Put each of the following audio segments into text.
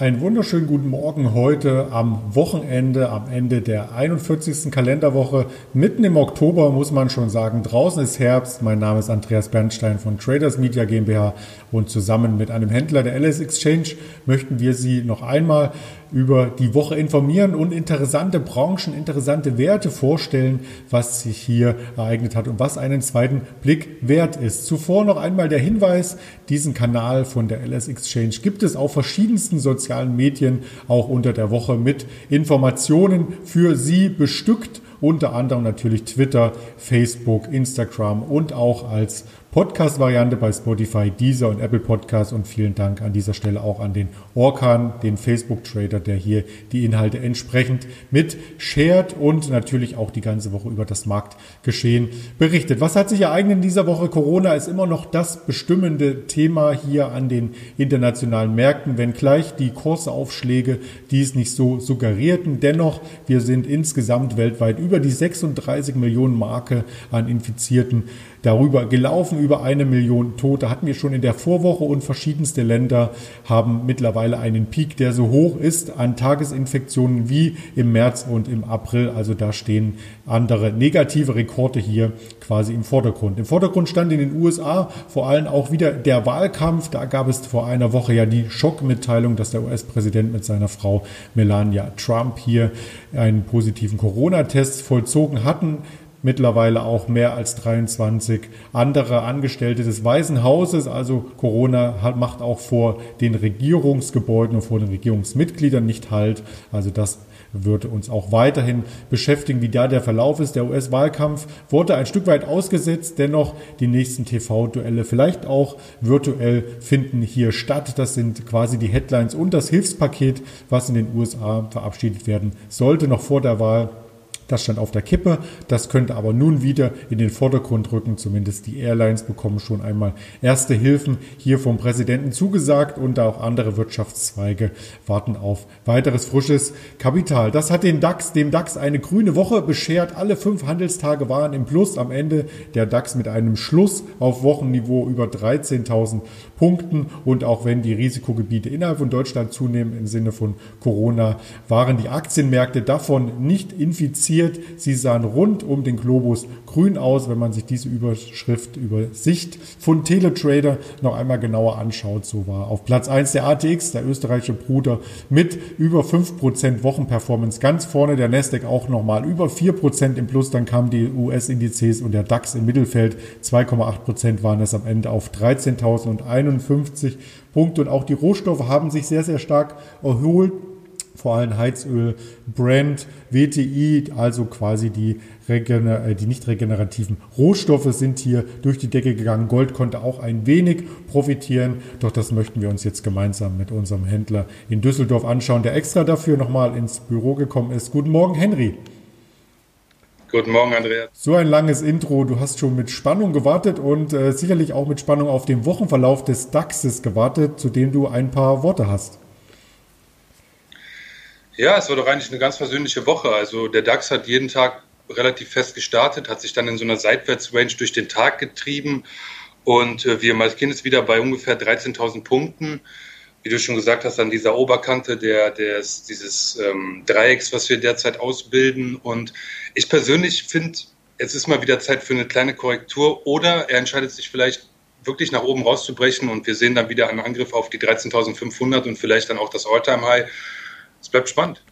Einen wunderschönen guten Morgen heute am Wochenende, am Ende der 41. Kalenderwoche. Mitten im Oktober muss man schon sagen, draußen ist Herbst. Mein Name ist Andreas Bernstein von Traders Media GmbH und zusammen mit einem Händler der LS Exchange möchten wir Sie noch einmal über die Woche informieren und interessante Branchen, interessante Werte vorstellen, was sich hier ereignet hat und was einen zweiten Blick wert ist. Zuvor noch einmal der Hinweis, diesen Kanal von der LS Exchange gibt es auf verschiedensten sozialen Medien auch unter der Woche mit Informationen für Sie bestückt unter anderem natürlich Twitter, Facebook, Instagram und auch als Podcast-Variante bei Spotify, Deezer und Apple Podcasts. Und vielen Dank an dieser Stelle auch an den Orkan, den Facebook-Trader, der hier die Inhalte entsprechend mit shared und natürlich auch die ganze Woche über das Marktgeschehen berichtet. Was hat sich ereignet in dieser Woche? Corona ist immer noch das bestimmende Thema hier an den internationalen Märkten, wenngleich die Kursaufschläge dies nicht so suggerierten. Dennoch, wir sind insgesamt weltweit über die 36 Millionen Marke an Infizierten darüber gelaufen, über eine Million Tote hatten wir schon in der Vorwoche und verschiedenste Länder haben mittlerweile einen Peak, der so hoch ist an Tagesinfektionen wie im März und im April. Also da stehen andere negative Rekorde hier quasi im Vordergrund. Im Vordergrund stand in den USA vor allem auch wieder der Wahlkampf. Da gab es vor einer Woche ja die Schockmitteilung, dass der US-Präsident mit seiner Frau Melania Trump hier einen positiven Corona-Test vollzogen hatten mittlerweile auch mehr als 23 andere Angestellte des Weißen Hauses. Also Corona macht auch vor den Regierungsgebäuden und vor den Regierungsmitgliedern nicht Halt. Also das wird uns auch weiterhin beschäftigen, wie da der Verlauf ist. Der US-Wahlkampf wurde ein Stück weit ausgesetzt, dennoch die nächsten TV-Duelle vielleicht auch virtuell finden hier statt. Das sind quasi die Headlines und das Hilfspaket, was in den USA verabschiedet werden sollte, noch vor der Wahl. Das stand auf der Kippe. Das könnte aber nun wieder in den Vordergrund rücken. Zumindest die Airlines bekommen schon einmal erste Hilfen hier vom Präsidenten zugesagt und auch andere Wirtschaftszweige warten auf weiteres frisches Kapital. Das hat den DAX, dem DAX eine grüne Woche beschert. Alle fünf Handelstage waren im Plus. Am Ende der DAX mit einem Schluss auf Wochenniveau über 13.000 Punkten. Und auch wenn die Risikogebiete innerhalb von Deutschland zunehmen im Sinne von Corona, waren die Aktienmärkte davon nicht infiziert passiert. Sie sahen rund um den Globus grün aus, wenn man sich diese Überschrift, Übersicht von Teletrader noch einmal genauer anschaut. So war auf Platz 1 der ATX, der österreichische Bruder, mit über 5% Wochenperformance ganz vorne. Der Nasdaq auch nochmal über 4% im Plus. Dann kamen die US-Indizes und der DAX im Mittelfeld. 2,8% waren es am Ende auf 13.051 Punkte. Und auch die Rohstoffe haben sich sehr, sehr stark erholt vor allem Heizöl, Brand, WTI, also quasi die, Regener äh, die nicht regenerativen Rohstoffe sind hier durch die Decke gegangen. Gold konnte auch ein wenig profitieren, doch das möchten wir uns jetzt gemeinsam mit unserem Händler in Düsseldorf anschauen, der extra dafür nochmal ins Büro gekommen ist. Guten Morgen, Henry. Guten Morgen, Andreas. So ein langes Intro. Du hast schon mit Spannung gewartet und äh, sicherlich auch mit Spannung auf den Wochenverlauf des DAXes gewartet, zu dem du ein paar Worte hast. Ja, es war doch eigentlich eine ganz versöhnliche Woche. Also der DAX hat jeden Tag relativ fest gestartet, hat sich dann in so einer Seitwärtsrange durch den Tag getrieben und äh, wir markieren es wieder bei ungefähr 13.000 Punkten. Wie du schon gesagt hast, an dieser Oberkante der, des, dieses ähm, Dreiecks, was wir derzeit ausbilden. Und ich persönlich finde, es ist mal wieder Zeit für eine kleine Korrektur oder er entscheidet sich vielleicht wirklich nach oben rauszubrechen und wir sehen dann wieder einen Angriff auf die 13.500 und vielleicht dann auch das All-Time-High es bleibt spannend.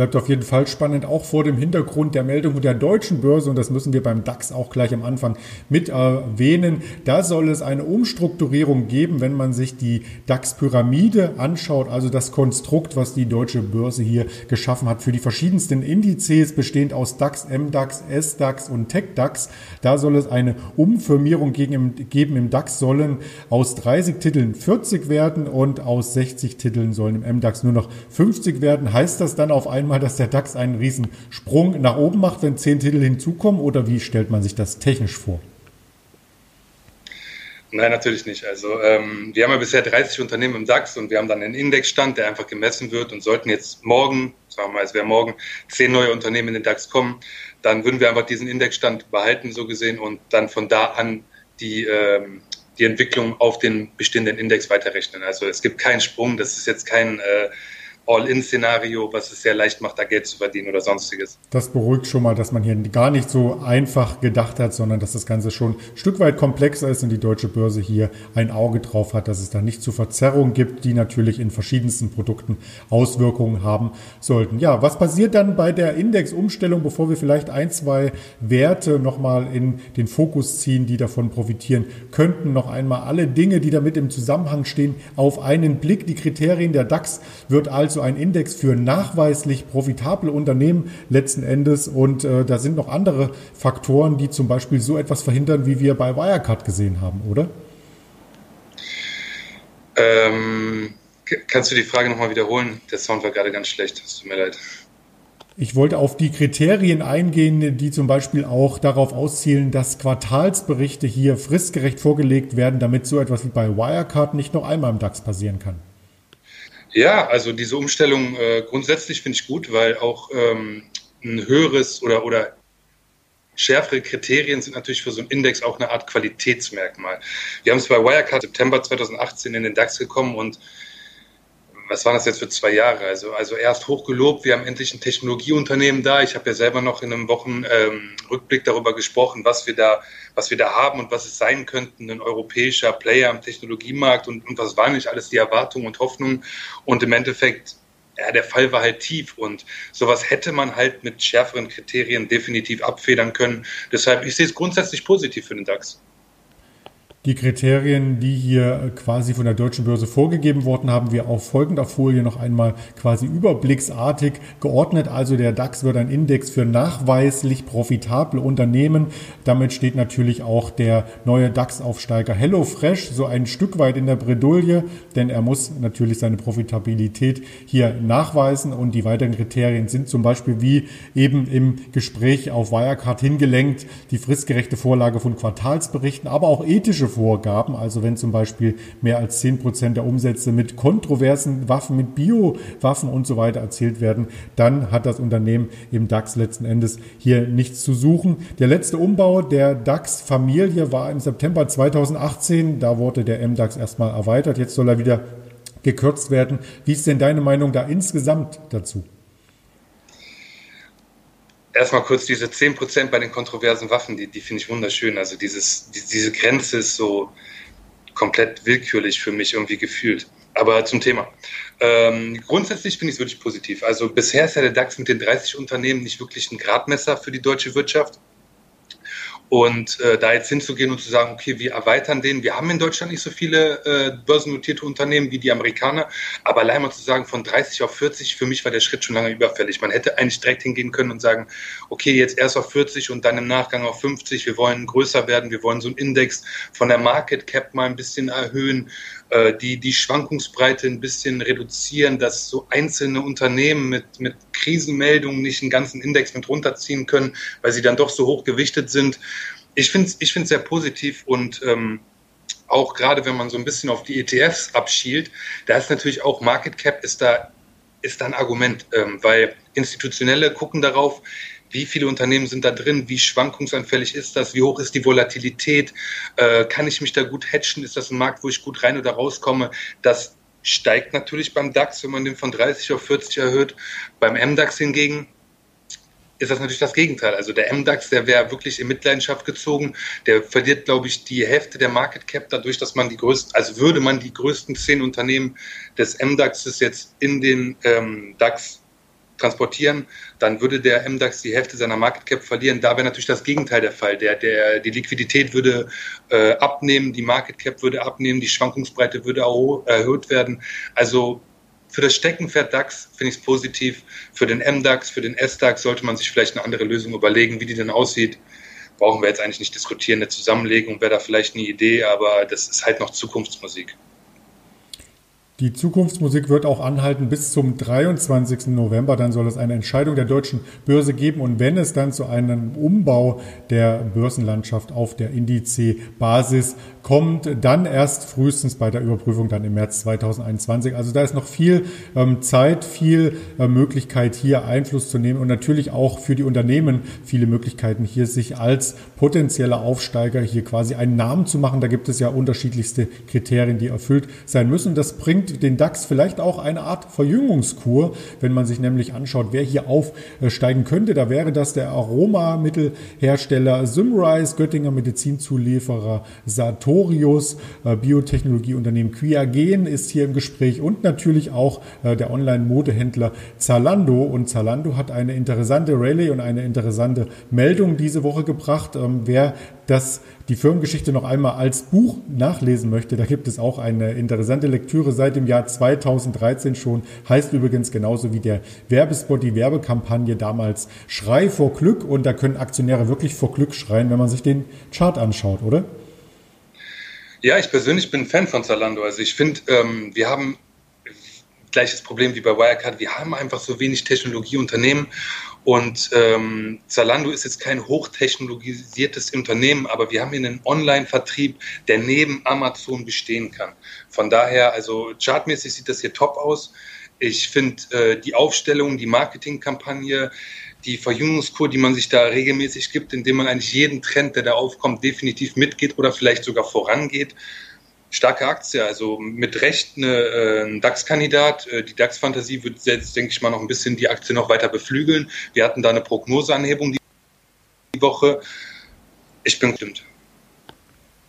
Bleibt auf jeden Fall spannend, auch vor dem Hintergrund der Meldung der deutschen Börse, und das müssen wir beim DAX auch gleich am Anfang mit erwähnen. Da soll es eine Umstrukturierung geben, wenn man sich die DAX-Pyramide anschaut, also das Konstrukt, was die deutsche Börse hier geschaffen hat für die verschiedensten Indizes, bestehend aus DAX, MDAX, SDAX und TechDAX. Da soll es eine Umfirmierung geben. Im DAX sollen aus 30 Titeln 40 werden und aus 60 Titeln sollen im MDAX nur noch 50 werden. Heißt das dann auf einmal, einmal, dass der DAX einen riesen Sprung nach oben macht, wenn zehn Titel hinzukommen? Oder wie stellt man sich das technisch vor? Nein, natürlich nicht. Also ähm, wir haben ja bisher 30 Unternehmen im DAX und wir haben dann einen Indexstand, der einfach gemessen wird und sollten jetzt morgen, sagen wir mal, es wäre morgen, zehn neue Unternehmen in den DAX kommen, dann würden wir einfach diesen Indexstand behalten, so gesehen, und dann von da an die, ähm, die Entwicklung auf den bestehenden Index weiterrechnen. Also es gibt keinen Sprung, das ist jetzt kein äh, All-In-Szenario, was es sehr leicht macht, da Geld zu verdienen oder sonstiges. Das beruhigt schon mal, dass man hier gar nicht so einfach gedacht hat, sondern dass das Ganze schon ein Stück weit komplexer ist und die deutsche Börse hier ein Auge drauf hat, dass es da nicht zu Verzerrungen gibt, die natürlich in verschiedensten Produkten Auswirkungen haben sollten. Ja, was passiert dann bei der Indexumstellung, bevor wir vielleicht ein, zwei Werte nochmal in den Fokus ziehen, die davon profitieren könnten? Noch einmal alle Dinge, die damit im Zusammenhang stehen, auf einen Blick. Die Kriterien der DAX wird also ein Index für nachweislich profitable Unternehmen letzten Endes. Und äh, da sind noch andere Faktoren, die zum Beispiel so etwas verhindern, wie wir bei Wirecard gesehen haben, oder? Ähm, kannst du die Frage nochmal wiederholen? Der Sound war gerade ganz schlecht. Es tut mir leid. Ich wollte auf die Kriterien eingehen, die zum Beispiel auch darauf auszielen, dass Quartalsberichte hier fristgerecht vorgelegt werden, damit so etwas wie bei Wirecard nicht noch einmal im DAX passieren kann. Ja, also diese Umstellung äh, grundsätzlich finde ich gut, weil auch ähm, ein höheres oder, oder schärfere Kriterien sind natürlich für so einen Index auch eine Art Qualitätsmerkmal. Wir haben es bei Wirecard September 2018 in den DAX gekommen und was waren das jetzt für zwei Jahre? Also, also erst hochgelobt, wir haben endlich ein Technologieunternehmen da. Ich habe ja selber noch in einem Wochenrückblick ähm, darüber gesprochen, was wir da, was wir da haben und was es sein könnten, ein europäischer Player am Technologiemarkt und, und was waren nicht alles die Erwartungen und Hoffnungen. Und im Endeffekt, ja, der Fall war halt tief und sowas hätte man halt mit schärferen Kriterien definitiv abfedern können. Deshalb, ich sehe es grundsätzlich positiv für den DAX. Die Kriterien, die hier quasi von der deutschen Börse vorgegeben worden, haben wir auf folgender Folie noch einmal quasi überblicksartig geordnet. Also der DAX wird ein Index für nachweislich profitable Unternehmen. Damit steht natürlich auch der neue DAX-Aufsteiger HelloFresh so ein Stück weit in der Bredouille, denn er muss natürlich seine Profitabilität hier nachweisen und die weiteren Kriterien sind zum Beispiel wie eben im Gespräch auf Wirecard hingelenkt, die fristgerechte Vorlage von Quartalsberichten, aber auch ethische Vorgaben. Also wenn zum Beispiel mehr als 10 Prozent der Umsätze mit kontroversen Waffen, mit Biowaffen und so weiter erzielt werden, dann hat das Unternehmen im DAX letzten Endes hier nichts zu suchen. Der letzte Umbau der DAX-Familie war im September 2018. Da wurde der MDAX erstmal erweitert. Jetzt soll er wieder gekürzt werden. Wie ist denn deine Meinung da insgesamt dazu? Erstmal kurz diese 10% bei den kontroversen Waffen, die, die finde ich wunderschön. Also dieses, die, diese Grenze ist so komplett willkürlich für mich irgendwie gefühlt. Aber zum Thema. Ähm, grundsätzlich finde ich es wirklich positiv. Also bisher ist ja der DAX mit den 30 Unternehmen nicht wirklich ein Gradmesser für die deutsche Wirtschaft. Und äh, da jetzt hinzugehen und zu sagen, okay, wir erweitern den. Wir haben in Deutschland nicht so viele äh, börsennotierte Unternehmen wie die Amerikaner, aber allein mal zu sagen, von 30 auf 40, für mich war der Schritt schon lange überfällig. Man hätte eigentlich direkt hingehen können und sagen, okay, jetzt erst auf 40 und dann im Nachgang auf 50. Wir wollen größer werden, wir wollen so einen Index von der Market Cap mal ein bisschen erhöhen die, die Schwankungsbreite ein bisschen reduzieren, dass so einzelne Unternehmen mit, mit Krisenmeldungen nicht einen ganzen Index mit runterziehen können, weil sie dann doch so hoch gewichtet sind. Ich finde es ich sehr positiv und ähm, auch gerade wenn man so ein bisschen auf die ETFs abschielt, da ist natürlich auch Market Cap ist da, ist da ein Argument, ähm, weil Institutionelle gucken darauf, wie viele Unternehmen sind da drin? Wie schwankungsanfällig ist das? Wie hoch ist die Volatilität? Äh, kann ich mich da gut hatchen? Ist das ein Markt, wo ich gut rein oder rauskomme? Das steigt natürlich beim DAX, wenn man den von 30 auf 40 erhöht. Beim MDAX hingegen ist das natürlich das Gegenteil. Also der MDAX, der wäre wirklich in Mitleidenschaft gezogen. Der verliert, glaube ich, die Hälfte der Market Cap dadurch, dass man die größten, also würde man die größten zehn Unternehmen des MDAXes jetzt in den ähm, DAX transportieren, dann würde der MDAX die Hälfte seiner Market Cap verlieren. Da wäre natürlich das Gegenteil der Fall. Der, der, die Liquidität würde äh, abnehmen, die Market Cap würde abnehmen, die Schwankungsbreite würde erhöht werden. Also für das Steckenpferd DAX finde ich es positiv. Für den MDAX, für den SDAX sollte man sich vielleicht eine andere Lösung überlegen, wie die denn aussieht. Brauchen wir jetzt eigentlich nicht diskutieren. Eine Zusammenlegung wäre da vielleicht eine Idee, aber das ist halt noch Zukunftsmusik. Die Zukunftsmusik wird auch anhalten bis zum 23. November. Dann soll es eine Entscheidung der deutschen Börse geben. Und wenn es dann zu einem Umbau der Börsenlandschaft auf der Indice-Basis kommt dann erst frühestens bei der Überprüfung dann im März 2021. Also da ist noch viel ähm, Zeit, viel äh, Möglichkeit hier Einfluss zu nehmen und natürlich auch für die Unternehmen viele Möglichkeiten hier sich als potenzieller Aufsteiger hier quasi einen Namen zu machen. Da gibt es ja unterschiedlichste Kriterien, die erfüllt sein müssen. Das bringt den DAX vielleicht auch eine Art Verjüngungskur, wenn man sich nämlich anschaut, wer hier aufsteigen könnte. Da wäre das der Aromamittelhersteller Symrise, Göttinger Medizinzulieferer Sartorius, äh, Biotechnologieunternehmen Quiagen ist hier im Gespräch und natürlich auch äh, der Online-Modehändler Zalando. Und Zalando hat eine interessante Rallye und eine interessante Meldung diese Woche gebracht. Ähm, wer das die Firmengeschichte noch einmal als Buch nachlesen möchte, da gibt es auch eine interessante Lektüre seit dem Jahr 2013 schon. Heißt übrigens genauso wie der Werbespot, die Werbekampagne damals Schrei vor Glück. Und da können Aktionäre wirklich vor Glück schreien, wenn man sich den Chart anschaut, oder? Ja, ich persönlich bin Fan von Zalando. Also ich finde, ähm, wir haben gleiches Problem wie bei Wirecard. Wir haben einfach so wenig Technologieunternehmen und ähm, Zalando ist jetzt kein hochtechnologisiertes Unternehmen, aber wir haben hier einen Online-Vertrieb, der neben Amazon bestehen kann. Von daher, also chartmäßig sieht das hier top aus. Ich finde äh, die Aufstellung, die Marketingkampagne, die Verjüngungskur, die man sich da regelmäßig gibt, indem man eigentlich jeden Trend, der da aufkommt, definitiv mitgeht oder vielleicht sogar vorangeht, starke Aktie, also mit Recht eine, äh, ein DAX-Kandidat. Äh, die DAX-Fantasie wird jetzt, denke ich mal, noch ein bisschen die Aktie noch weiter beflügeln. Wir hatten da eine Prognoseanhebung die Woche. Ich bin gestimmt.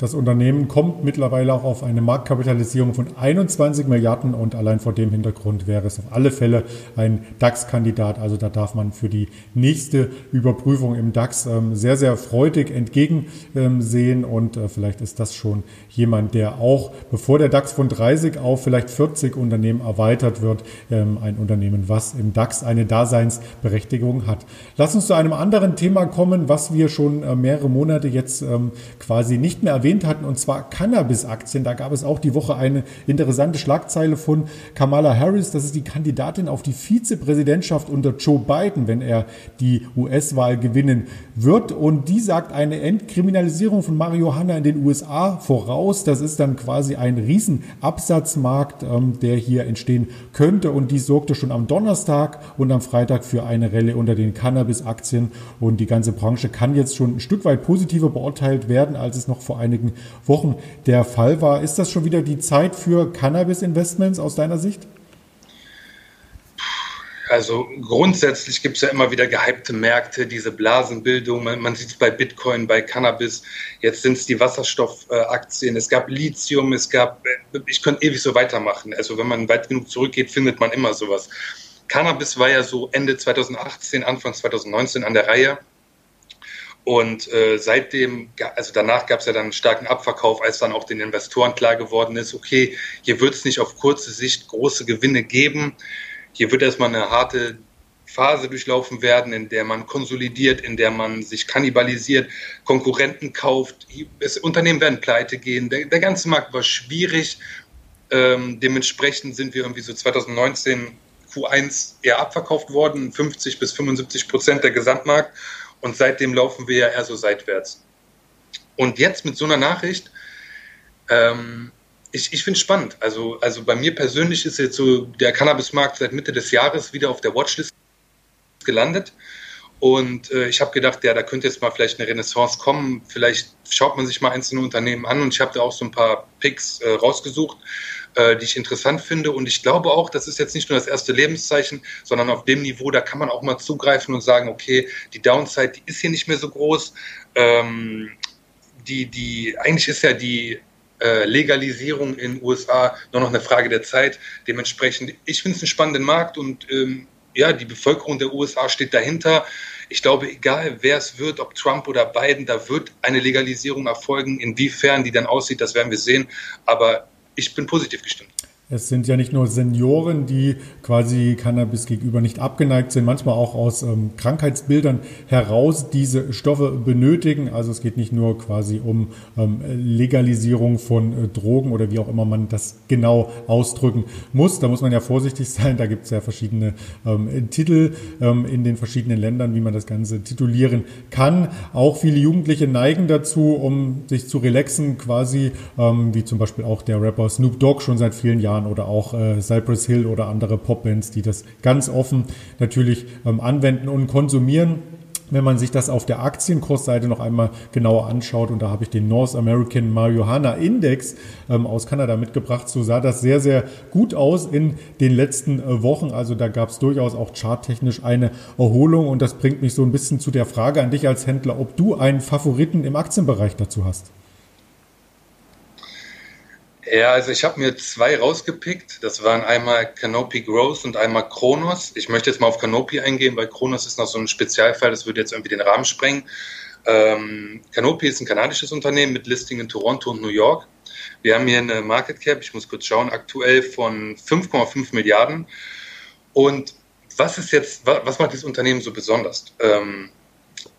Das Unternehmen kommt mittlerweile auch auf eine Marktkapitalisierung von 21 Milliarden und allein vor dem Hintergrund wäre es auf alle Fälle ein DAX-Kandidat. Also da darf man für die nächste Überprüfung im DAX ähm, sehr, sehr freudig entgegensehen und äh, vielleicht ist das schon jemand, der auch, bevor der DAX von 30 auf vielleicht 40 Unternehmen erweitert wird, ähm, ein Unternehmen, was im DAX eine Daseinsberechtigung hat. Lass uns zu einem anderen Thema kommen, was wir schon äh, mehrere Monate jetzt ähm, quasi nicht mehr erwähnen erwähnt hatten, und zwar Cannabis-Aktien. Da gab es auch die Woche eine interessante Schlagzeile von Kamala Harris. Das ist die Kandidatin auf die Vizepräsidentschaft unter Joe Biden, wenn er die US-Wahl gewinnen wird. Und die sagt eine Entkriminalisierung von Marihuana in den USA voraus. Das ist dann quasi ein Riesenabsatzmarkt, ähm, der hier entstehen könnte. Und die sorgte schon am Donnerstag und am Freitag für eine Relle unter den Cannabis-Aktien. Und die ganze Branche kann jetzt schon ein Stück weit positiver beurteilt werden, als es noch vor einigen einigen Wochen der Fall war. Ist das schon wieder die Zeit für Cannabis-Investments aus deiner Sicht? Also grundsätzlich gibt es ja immer wieder gehypte Märkte, diese Blasenbildung. Man, man sieht es bei Bitcoin, bei Cannabis. Jetzt sind es die Wasserstoffaktien. es gab Lithium, es gab, ich könnte ewig so weitermachen. Also wenn man weit genug zurückgeht, findet man immer sowas. Cannabis war ja so Ende 2018, Anfang 2019 an der Reihe. Und äh, seitdem, also danach gab es ja dann einen starken Abverkauf, als dann auch den Investoren klar geworden ist, okay, hier wird es nicht auf kurze Sicht große Gewinne geben. Hier wird erstmal eine harte Phase durchlaufen werden, in der man konsolidiert, in der man sich kannibalisiert, Konkurrenten kauft. Das Unternehmen werden pleite gehen. Der, der ganze Markt war schwierig. Ähm, dementsprechend sind wir irgendwie so 2019 Q1 eher abverkauft worden, 50 bis 75 Prozent der Gesamtmarkt. Und seitdem laufen wir ja eher so seitwärts. Und jetzt mit so einer Nachricht, ähm, ich, ich finde es spannend. Also, also bei mir persönlich ist jetzt so der Cannabismarkt seit Mitte des Jahres wieder auf der Watchlist gelandet. Und äh, ich habe gedacht, ja, da könnte jetzt mal vielleicht eine Renaissance kommen. Vielleicht schaut man sich mal einzelne Unternehmen an und ich habe da auch so ein paar Picks äh, rausgesucht, äh, die ich interessant finde. Und ich glaube auch, das ist jetzt nicht nur das erste Lebenszeichen, sondern auf dem Niveau, da kann man auch mal zugreifen und sagen, okay, die Downside, die ist hier nicht mehr so groß. Ähm, die, die, eigentlich ist ja die äh, Legalisierung in den USA nur noch eine Frage der Zeit. Dementsprechend, ich finde es einen spannenden Markt und ähm, ja, die Bevölkerung der USA steht dahinter. Ich glaube, egal wer es wird, ob Trump oder Biden, da wird eine Legalisierung erfolgen. Inwiefern die dann aussieht, das werden wir sehen. Aber ich bin positiv gestimmt. Es sind ja nicht nur Senioren, die quasi Cannabis gegenüber nicht abgeneigt sind, manchmal auch aus ähm, Krankheitsbildern heraus diese Stoffe benötigen. Also es geht nicht nur quasi um ähm, Legalisierung von äh, Drogen oder wie auch immer man das genau ausdrücken muss. Da muss man ja vorsichtig sein. Da gibt es ja verschiedene ähm, Titel ähm, in den verschiedenen Ländern, wie man das Ganze titulieren kann. Auch viele Jugendliche neigen dazu, um sich zu relaxen, quasi ähm, wie zum Beispiel auch der Rapper Snoop Dogg schon seit vielen Jahren oder auch äh, Cypress Hill oder andere Popbands, die das ganz offen natürlich ähm, anwenden und konsumieren. Wenn man sich das auf der Aktienkursseite noch einmal genauer anschaut, und da habe ich den North American Marijuana Index ähm, aus Kanada mitgebracht, so sah das sehr, sehr gut aus in den letzten äh, Wochen. Also da gab es durchaus auch charttechnisch eine Erholung und das bringt mich so ein bisschen zu der Frage an dich als Händler, ob du einen Favoriten im Aktienbereich dazu hast. Ja, also ich habe mir zwei rausgepickt. Das waren einmal Canopy Growth und einmal Kronos. Ich möchte jetzt mal auf Canopy eingehen, weil Kronos ist noch so ein Spezialfall, das würde jetzt irgendwie den Rahmen sprengen. Ähm, Canopy ist ein kanadisches Unternehmen mit Listing in Toronto und New York. Wir haben hier eine Market Cap, ich muss kurz schauen, aktuell von 5,5 Milliarden. Und was ist jetzt, was macht dieses Unternehmen so besonders? Ähm,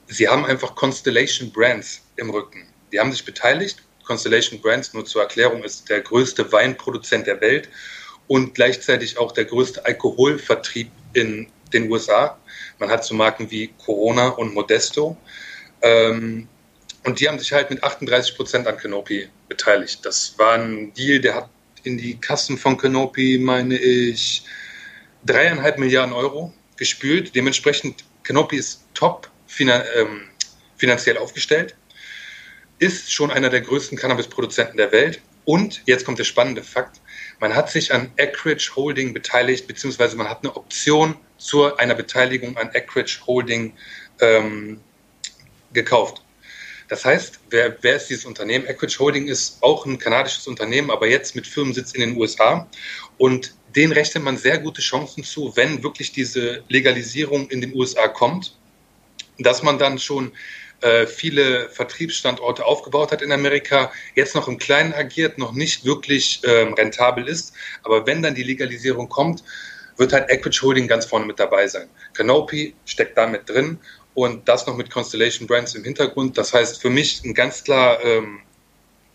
sie haben einfach Constellation Brands im Rücken. Die haben sich beteiligt Constellation Brands, nur zur Erklärung, ist der größte Weinproduzent der Welt und gleichzeitig auch der größte Alkoholvertrieb in den USA. Man hat so Marken wie Corona und Modesto. Ähm, und die haben sich halt mit 38 Prozent an Canopy beteiligt. Das war ein Deal, der hat in die Kassen von Canopy, meine ich, dreieinhalb Milliarden Euro gespült. Dementsprechend, Canopy ist top ähm, finanziell aufgestellt ist schon einer der größten Cannabis-Produzenten der Welt. Und jetzt kommt der spannende Fakt. Man hat sich an Eckridge Holding beteiligt, beziehungsweise man hat eine Option zu einer Beteiligung an Eckridge Holding ähm, gekauft. Das heißt, wer, wer ist dieses Unternehmen? Eckridge Holding ist auch ein kanadisches Unternehmen, aber jetzt mit Firmensitz in den USA. Und denen rechnet man sehr gute Chancen zu, wenn wirklich diese Legalisierung in den USA kommt, dass man dann schon äh, viele Vertriebsstandorte aufgebaut hat in Amerika, jetzt noch im Kleinen agiert, noch nicht wirklich ähm, rentabel ist. Aber wenn dann die Legalisierung kommt, wird halt Equity Holding ganz vorne mit dabei sein. Canopy steckt da mit drin und das noch mit Constellation Brands im Hintergrund. Das heißt für mich ein ganz klar ähm,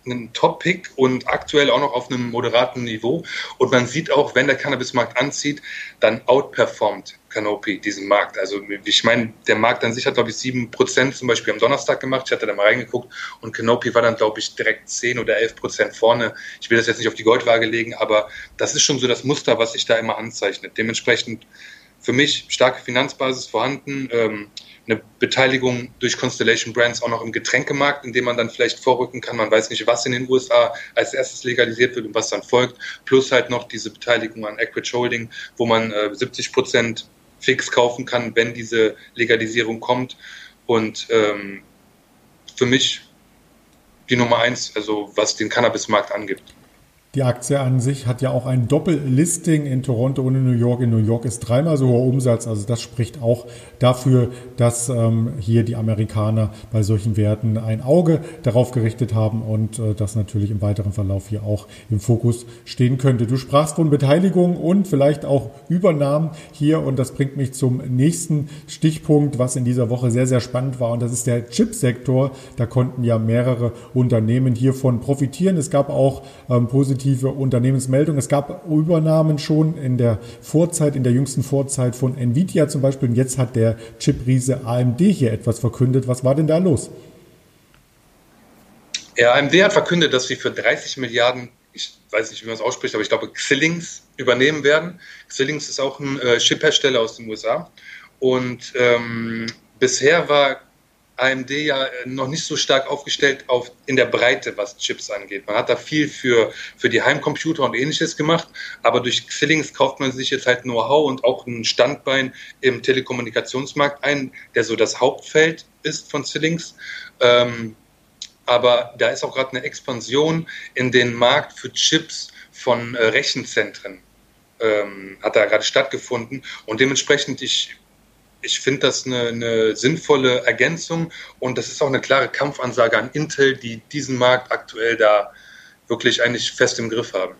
ein Top-Pick und aktuell auch noch auf einem moderaten Niveau. Und man sieht auch, wenn der Cannabismarkt anzieht, dann outperformt Canopy diesen Markt. Also ich meine, der Markt an sich hat, glaube ich, sieben Prozent zum Beispiel am Donnerstag gemacht. Ich hatte da mal reingeguckt und Canopy war dann, glaube ich, direkt zehn oder elf Prozent vorne. Ich will das jetzt nicht auf die Goldwaage legen, aber das ist schon so das Muster, was sich da immer anzeichnet. Dementsprechend für mich starke Finanzbasis vorhanden. Ähm, eine Beteiligung durch Constellation Brands auch noch im Getränkemarkt, in dem man dann vielleicht vorrücken kann. Man weiß nicht, was in den USA als erstes legalisiert wird und was dann folgt. Plus halt noch diese Beteiligung an Equity Holding, wo man äh, 70 Prozent fix kaufen kann, wenn diese Legalisierung kommt. Und ähm, für mich die Nummer eins, also was den Cannabismarkt angeht. Die Aktie an sich hat ja auch ein Doppellisting in Toronto und in New York. In New York ist dreimal so hoher Umsatz. Also das spricht auch dafür, dass ähm, hier die Amerikaner bei solchen Werten ein Auge darauf gerichtet haben und äh, das natürlich im weiteren Verlauf hier auch im Fokus stehen könnte. Du sprachst von Beteiligung und vielleicht auch Übernahmen hier und das bringt mich zum nächsten Stichpunkt, was in dieser Woche sehr, sehr spannend war und das ist der Chipsektor. Da konnten ja mehrere Unternehmen hiervon profitieren. Es gab auch ähm, positive positive Unternehmensmeldung. Es gab Übernahmen schon in der Vorzeit, in der jüngsten Vorzeit von Nvidia zum Beispiel. Und jetzt hat der Chip-Riese AMD hier etwas verkündet. Was war denn da los? Ja, AMD hat verkündet, dass sie für 30 Milliarden, ich weiß nicht, wie man es ausspricht, aber ich glaube, Xilinx übernehmen werden. Xilinx ist auch ein äh, Chiphersteller aus den USA. Und ähm, bisher war AMD ja noch nicht so stark aufgestellt auf, in der Breite, was Chips angeht. Man hat da viel für, für die Heimcomputer und ähnliches gemacht, aber durch Xilinx kauft man sich jetzt halt Know-how und auch ein Standbein im Telekommunikationsmarkt ein, der so das Hauptfeld ist von Xilinx. Ähm, aber da ist auch gerade eine Expansion in den Markt für Chips von äh, Rechenzentren ähm, hat da gerade stattgefunden und dementsprechend ich ich finde das eine, eine, sinnvolle Ergänzung und das ist auch eine klare Kampfansage an Intel, die diesen Markt aktuell da wirklich eigentlich fest im Griff haben.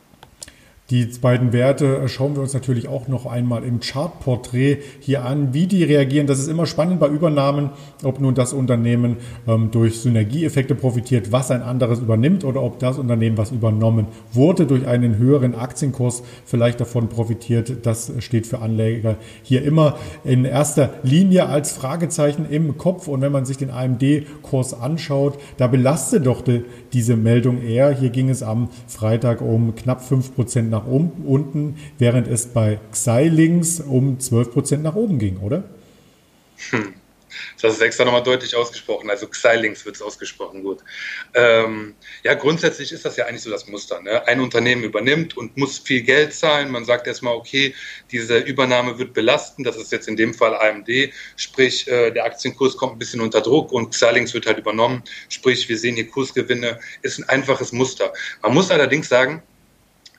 Die beiden Werte schauen wir uns natürlich auch noch einmal im Chartporträt hier an, wie die reagieren. Das ist immer spannend bei Übernahmen, ob nun das Unternehmen ähm, durch Synergieeffekte profitiert, was ein anderes übernimmt, oder ob das Unternehmen, was übernommen wurde, durch einen höheren Aktienkurs vielleicht davon profitiert. Das steht für Anleger hier immer in erster Linie als Fragezeichen im Kopf. Und wenn man sich den AMD-Kurs anschaut, da belastet doch die, diese Meldung eher. Hier ging es am Freitag um knapp 5% nach nach unten, während es bei Xilinx um 12 Prozent nach oben ging, oder? Hm. Das ist extra nochmal deutlich ausgesprochen. Also Xilinx wird es ausgesprochen, gut. Ähm, ja, grundsätzlich ist das ja eigentlich so das Muster. Ne? Ein Unternehmen übernimmt und muss viel Geld zahlen. Man sagt erstmal, okay, diese Übernahme wird belasten. Das ist jetzt in dem Fall AMD. Sprich, äh, der Aktienkurs kommt ein bisschen unter Druck und Xilinx wird halt übernommen. Sprich, wir sehen hier Kursgewinne. Ist ein einfaches Muster. Man muss allerdings sagen,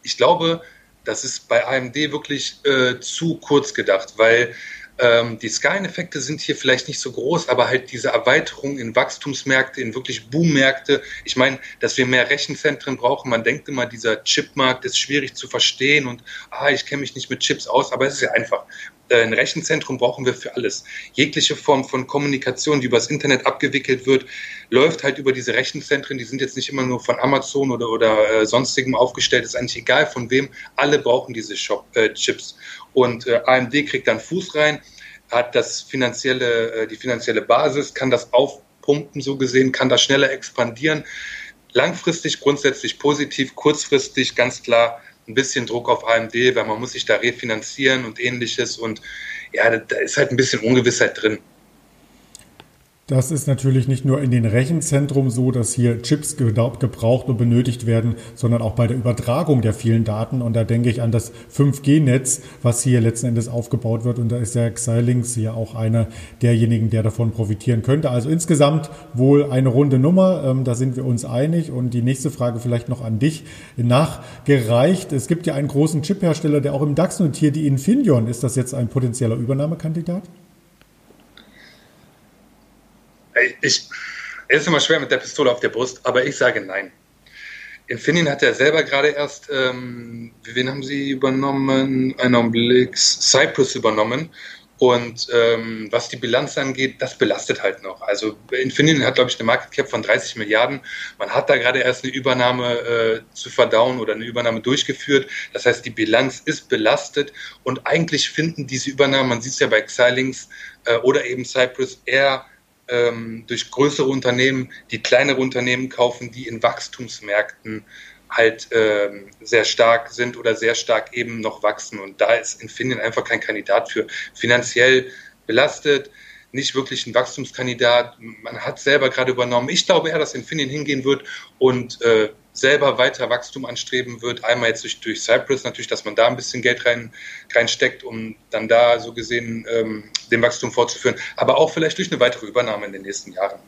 ich glaube, das ist bei AMD wirklich äh, zu kurz gedacht, weil ähm, die Skaleneffekte sind hier vielleicht nicht so groß, aber halt diese Erweiterung in Wachstumsmärkte, in wirklich Boommärkte. Ich meine, dass wir mehr Rechenzentren brauchen. Man denkt immer, dieser Chipmarkt ist schwierig zu verstehen und ah, ich kenne mich nicht mit Chips aus, aber es ist ja einfach. Äh, ein Rechenzentrum brauchen wir für alles. Jegliche Form von Kommunikation, die übers Internet abgewickelt wird, läuft halt über diese Rechenzentren. Die sind jetzt nicht immer nur von Amazon oder, oder äh, sonstigem aufgestellt. ist eigentlich egal von wem. Alle brauchen diese Shop, äh, Chips. Und äh, AMD kriegt dann Fuß rein, hat das finanzielle, äh, die finanzielle Basis, kann das aufpumpen, so gesehen, kann das schneller expandieren. Langfristig grundsätzlich positiv, kurzfristig ganz klar ein bisschen Druck auf AMD, weil man muss sich da refinanzieren und ähnliches. Und ja, da ist halt ein bisschen Ungewissheit drin. Das ist natürlich nicht nur in den Rechenzentren so, dass hier Chips gebraucht und benötigt werden, sondern auch bei der Übertragung der vielen Daten. Und da denke ich an das 5G-Netz, was hier letzten Endes aufgebaut wird. Und da ist der Xilinx hier auch einer derjenigen, der davon profitieren könnte. Also insgesamt wohl eine runde Nummer. Ähm, da sind wir uns einig. Und die nächste Frage vielleicht noch an dich nachgereicht. Es gibt ja einen großen Chiphersteller, der auch im DAX notiert, die Infineon. Ist das jetzt ein potenzieller Übernahmekandidat? Ich, es ist immer schwer mit der Pistole auf der Brust, aber ich sage nein. Infineon hat ja selber gerade erst, ähm, wen haben sie übernommen? Einen Augenblick, Cypress übernommen. Und ähm, was die Bilanz angeht, das belastet halt noch. Also Infineon hat, glaube ich, eine Market Cap von 30 Milliarden. Man hat da gerade erst eine Übernahme äh, zu verdauen oder eine Übernahme durchgeführt. Das heißt, die Bilanz ist belastet und eigentlich finden diese Übernahmen, man sieht es ja bei Xilinx äh, oder eben Cypress, eher ähm, durch größere Unternehmen, die kleinere Unternehmen kaufen, die in Wachstumsmärkten halt ähm, sehr stark sind oder sehr stark eben noch wachsen. Und da ist Infineon einfach kein Kandidat für. Finanziell belastet, nicht wirklich ein Wachstumskandidat. Man hat selber gerade übernommen. Ich glaube eher, dass Infineon hingehen wird und äh, selber weiter Wachstum anstreben wird. Einmal jetzt durch, durch Cypress natürlich, dass man da ein bisschen Geld rein, reinsteckt, um dann da so gesehen ähm, den Wachstum fortzuführen, aber auch vielleicht durch eine weitere Übernahme in den nächsten Jahren.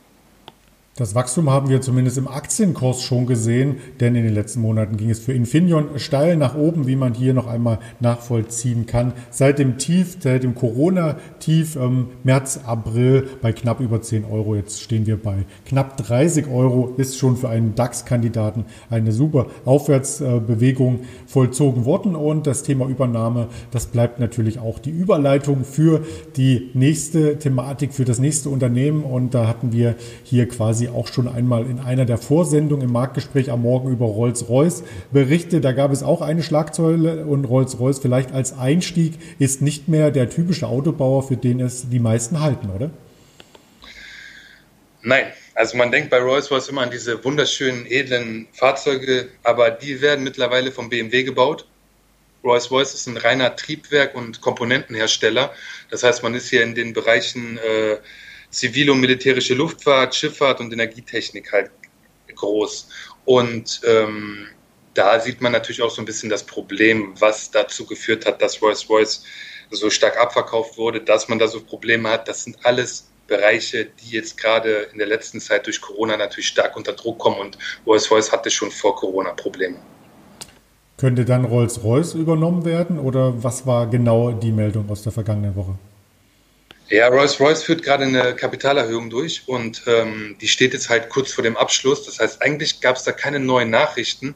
Das Wachstum haben wir zumindest im Aktienkurs schon gesehen, denn in den letzten Monaten ging es für Infineon steil nach oben, wie man hier noch einmal nachvollziehen kann. Seit dem Tief, seit dem Corona-Tief ähm, März, April bei knapp über 10 Euro. Jetzt stehen wir bei knapp 30 Euro. Ist schon für einen DAX-Kandidaten eine super Aufwärtsbewegung vollzogen worden. Und das Thema Übernahme, das bleibt natürlich auch die Überleitung für die nächste Thematik, für das nächste Unternehmen. Und da hatten wir hier quasi auch schon einmal in einer der Vorsendungen im Marktgespräch am Morgen über Rolls-Royce berichtet. Da gab es auch eine Schlagzeile und Rolls-Royce vielleicht als Einstieg ist nicht mehr der typische Autobauer, für den es die meisten halten, oder? Nein, also man denkt bei Rolls-Royce immer an diese wunderschönen, edlen Fahrzeuge, aber die werden mittlerweile vom BMW gebaut. Rolls-Royce ist ein reiner Triebwerk- und Komponentenhersteller. Das heißt, man ist hier in den Bereichen äh, zivile und militärische Luftfahrt, Schifffahrt und Energietechnik halt groß. Und ähm, da sieht man natürlich auch so ein bisschen das Problem, was dazu geführt hat, dass Rolls-Royce so stark abverkauft wurde, dass man da so Probleme hat. Das sind alles Bereiche, die jetzt gerade in der letzten Zeit durch Corona natürlich stark unter Druck kommen und Rolls-Royce hatte schon vor Corona Probleme. Könnte dann Rolls-Royce übernommen werden oder was war genau die Meldung aus der vergangenen Woche? Ja, Rolls-Royce führt gerade eine Kapitalerhöhung durch und ähm, die steht jetzt halt kurz vor dem Abschluss. Das heißt, eigentlich gab es da keine neuen Nachrichten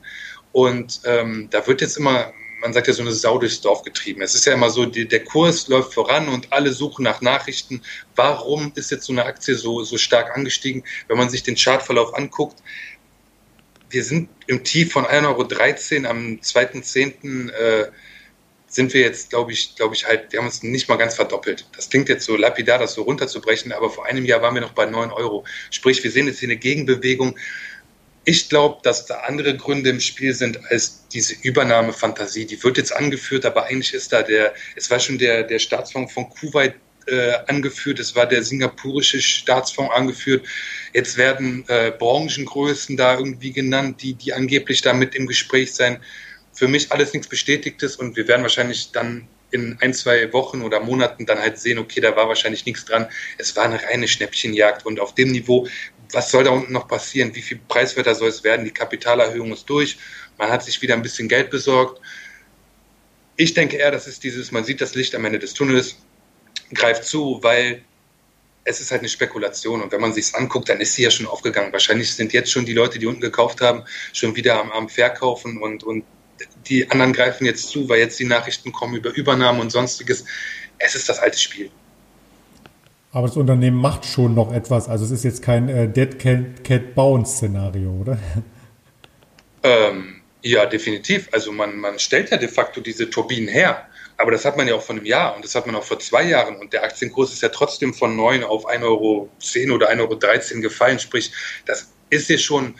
und ähm, da wird jetzt immer, man sagt ja so eine Sau durchs Dorf getrieben. Es ist ja immer so, die, der Kurs läuft voran und alle suchen nach Nachrichten. Warum ist jetzt so eine Aktie so, so stark angestiegen? Wenn man sich den Chartverlauf anguckt, wir sind im Tief von 1,13 Euro am 2.10. Äh, sind wir jetzt, glaube ich, glaube ich halt, wir haben uns nicht mal ganz verdoppelt. Das klingt jetzt so lapidar, das so runterzubrechen, aber vor einem Jahr waren wir noch bei 9 Euro. Sprich, wir sehen jetzt hier eine Gegenbewegung. Ich glaube, dass da andere Gründe im Spiel sind als diese Übernahmefantasie. Die wird jetzt angeführt, aber eigentlich ist da der, es war schon der, der Staatsfonds von Kuwait äh, angeführt, es war der singapurische Staatsfonds angeführt. Jetzt werden äh, Branchengrößen da irgendwie genannt, die, die angeblich da mit im Gespräch sein für mich alles nichts Bestätigtes und wir werden wahrscheinlich dann in ein, zwei Wochen oder Monaten dann halt sehen, okay, da war wahrscheinlich nichts dran. Es war eine reine Schnäppchenjagd und auf dem Niveau, was soll da unten noch passieren? Wie viel preiswerter soll es werden? Die Kapitalerhöhung ist durch. Man hat sich wieder ein bisschen Geld besorgt. Ich denke eher, das ist dieses, man sieht das Licht am Ende des Tunnels, greift zu, weil es ist halt eine Spekulation und wenn man sich anguckt, dann ist sie ja schon aufgegangen. Wahrscheinlich sind jetzt schon die Leute, die unten gekauft haben, schon wieder am, am Verkaufen und, und die anderen greifen jetzt zu, weil jetzt die Nachrichten kommen über Übernahmen und sonstiges. Es ist das alte Spiel. Aber das Unternehmen macht schon noch etwas. Also es ist jetzt kein äh, Dead Cat, Cat Bounce Szenario, oder? Ähm, ja, definitiv. Also man, man stellt ja de facto diese Turbinen her. Aber das hat man ja auch von einem Jahr und das hat man auch vor zwei Jahren. Und der Aktienkurs ist ja trotzdem von 9 auf 1,10 Euro oder 1,13 Euro gefallen. Sprich, das ist ja schon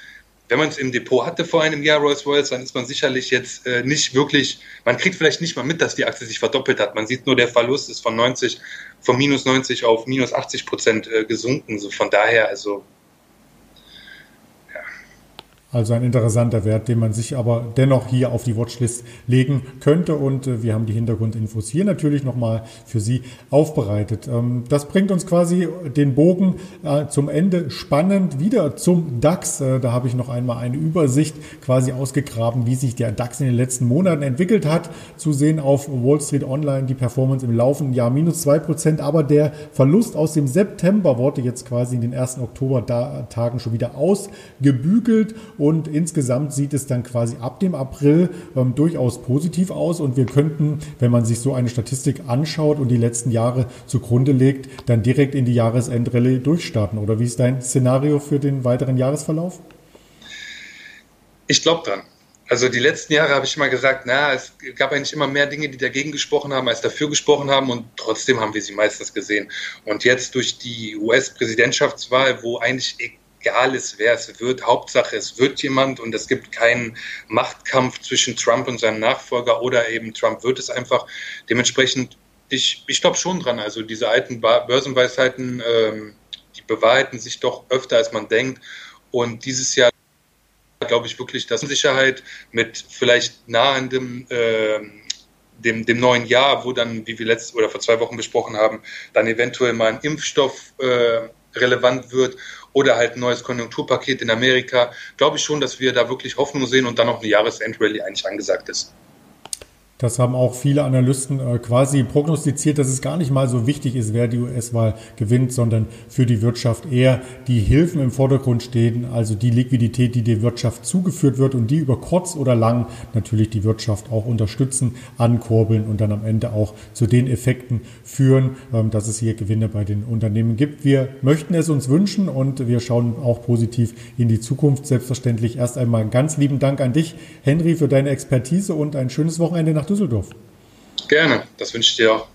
wenn man es im Depot hatte vor einem Jahr Rolls Royce, dann ist man sicherlich jetzt äh, nicht wirklich, man kriegt vielleicht nicht mal mit, dass die Aktie sich verdoppelt hat. Man sieht nur, der Verlust ist von 90, von minus 90 auf minus 80 Prozent äh, gesunken. So von daher, also also ein interessanter Wert, den man sich aber dennoch hier auf die Watchlist legen könnte. Und äh, wir haben die Hintergrundinfos hier natürlich nochmal für Sie aufbereitet. Ähm, das bringt uns quasi den Bogen äh, zum Ende spannend wieder zum DAX. Äh, da habe ich noch einmal eine Übersicht quasi ausgegraben, wie sich der DAX in den letzten Monaten entwickelt hat. Zu sehen auf Wall Street Online die Performance im laufenden Jahr minus zwei Prozent, aber der Verlust aus dem September wurde jetzt quasi in den ersten Oktober-Tagen schon wieder ausgebügelt insgesamt sieht es dann quasi ab dem April ähm, durchaus positiv aus und wir könnten, wenn man sich so eine Statistik anschaut und die letzten Jahre zugrunde legt, dann direkt in die Jahresendrallye durchstarten. Oder wie ist dein Szenario für den weiteren Jahresverlauf? Ich glaube dran. Also die letzten Jahre habe ich immer gesagt, na, es gab eigentlich immer mehr Dinge, die dagegen gesprochen haben, als dafür gesprochen haben und trotzdem haben wir sie meistens gesehen. Und jetzt durch die US-Präsidentschaftswahl, wo eigentlich egal ist, wer es wird. Hauptsache, es wird jemand und es gibt keinen Machtkampf zwischen Trump und seinem Nachfolger oder eben Trump wird es einfach. Dementsprechend, ich, ich glaube schon dran. Also diese alten Börsenweisheiten, ähm, die bewahrheiten sich doch öfter, als man denkt. Und dieses Jahr glaube ich wirklich, dass Sicherheit mit vielleicht nahendem äh, dem, dem neuen Jahr, wo dann, wie wir letzte oder vor zwei Wochen besprochen haben, dann eventuell mal ein Impfstoff äh, relevant wird oder halt ein neues Konjunkturpaket in Amerika, glaube ich schon, dass wir da wirklich Hoffnung sehen und dann noch eine Jahresendrallye eigentlich angesagt ist. Das haben auch viele Analysten äh, quasi prognostiziert, dass es gar nicht mal so wichtig ist, wer die US-Wahl gewinnt, sondern für die Wirtschaft eher die Hilfen im Vordergrund stehen, also die Liquidität, die der Wirtschaft zugeführt wird und die über kurz oder lang natürlich die Wirtschaft auch unterstützen, ankurbeln und dann am Ende auch zu den Effekten führen, ähm, dass es hier Gewinne bei den Unternehmen gibt. Wir möchten es uns wünschen und wir schauen auch positiv in die Zukunft. Selbstverständlich erst einmal ganz lieben Dank an dich, Henry, für deine Expertise und ein schönes Wochenende nach nach Düsseldorf. Gerne, das wünsche ich dir auch.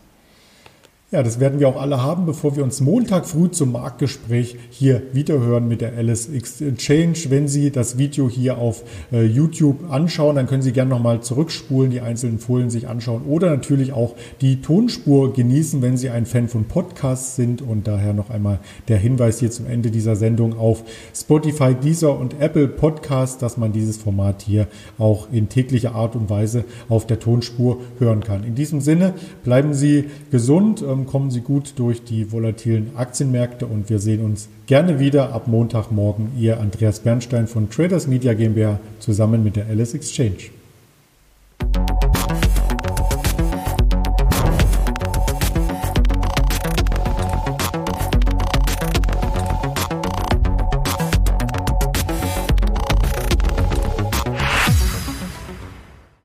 Ja, das werden wir auch alle haben, bevor wir uns Montag früh zum Marktgespräch hier wiederhören mit der Alice Exchange. Wenn Sie das Video hier auf äh, YouTube anschauen, dann können Sie gerne nochmal zurückspulen, die einzelnen Folien sich anschauen oder natürlich auch die Tonspur genießen, wenn Sie ein Fan von Podcasts sind. Und daher noch einmal der Hinweis hier zum Ende dieser Sendung auf Spotify, Deezer und Apple Podcasts, dass man dieses Format hier auch in täglicher Art und Weise auf der Tonspur hören kann. In diesem Sinne bleiben Sie gesund ähm, kommen Sie gut durch die volatilen Aktienmärkte und wir sehen uns gerne wieder ab Montagmorgen. Ihr Andreas Bernstein von Traders Media GmbH zusammen mit der Alice Exchange.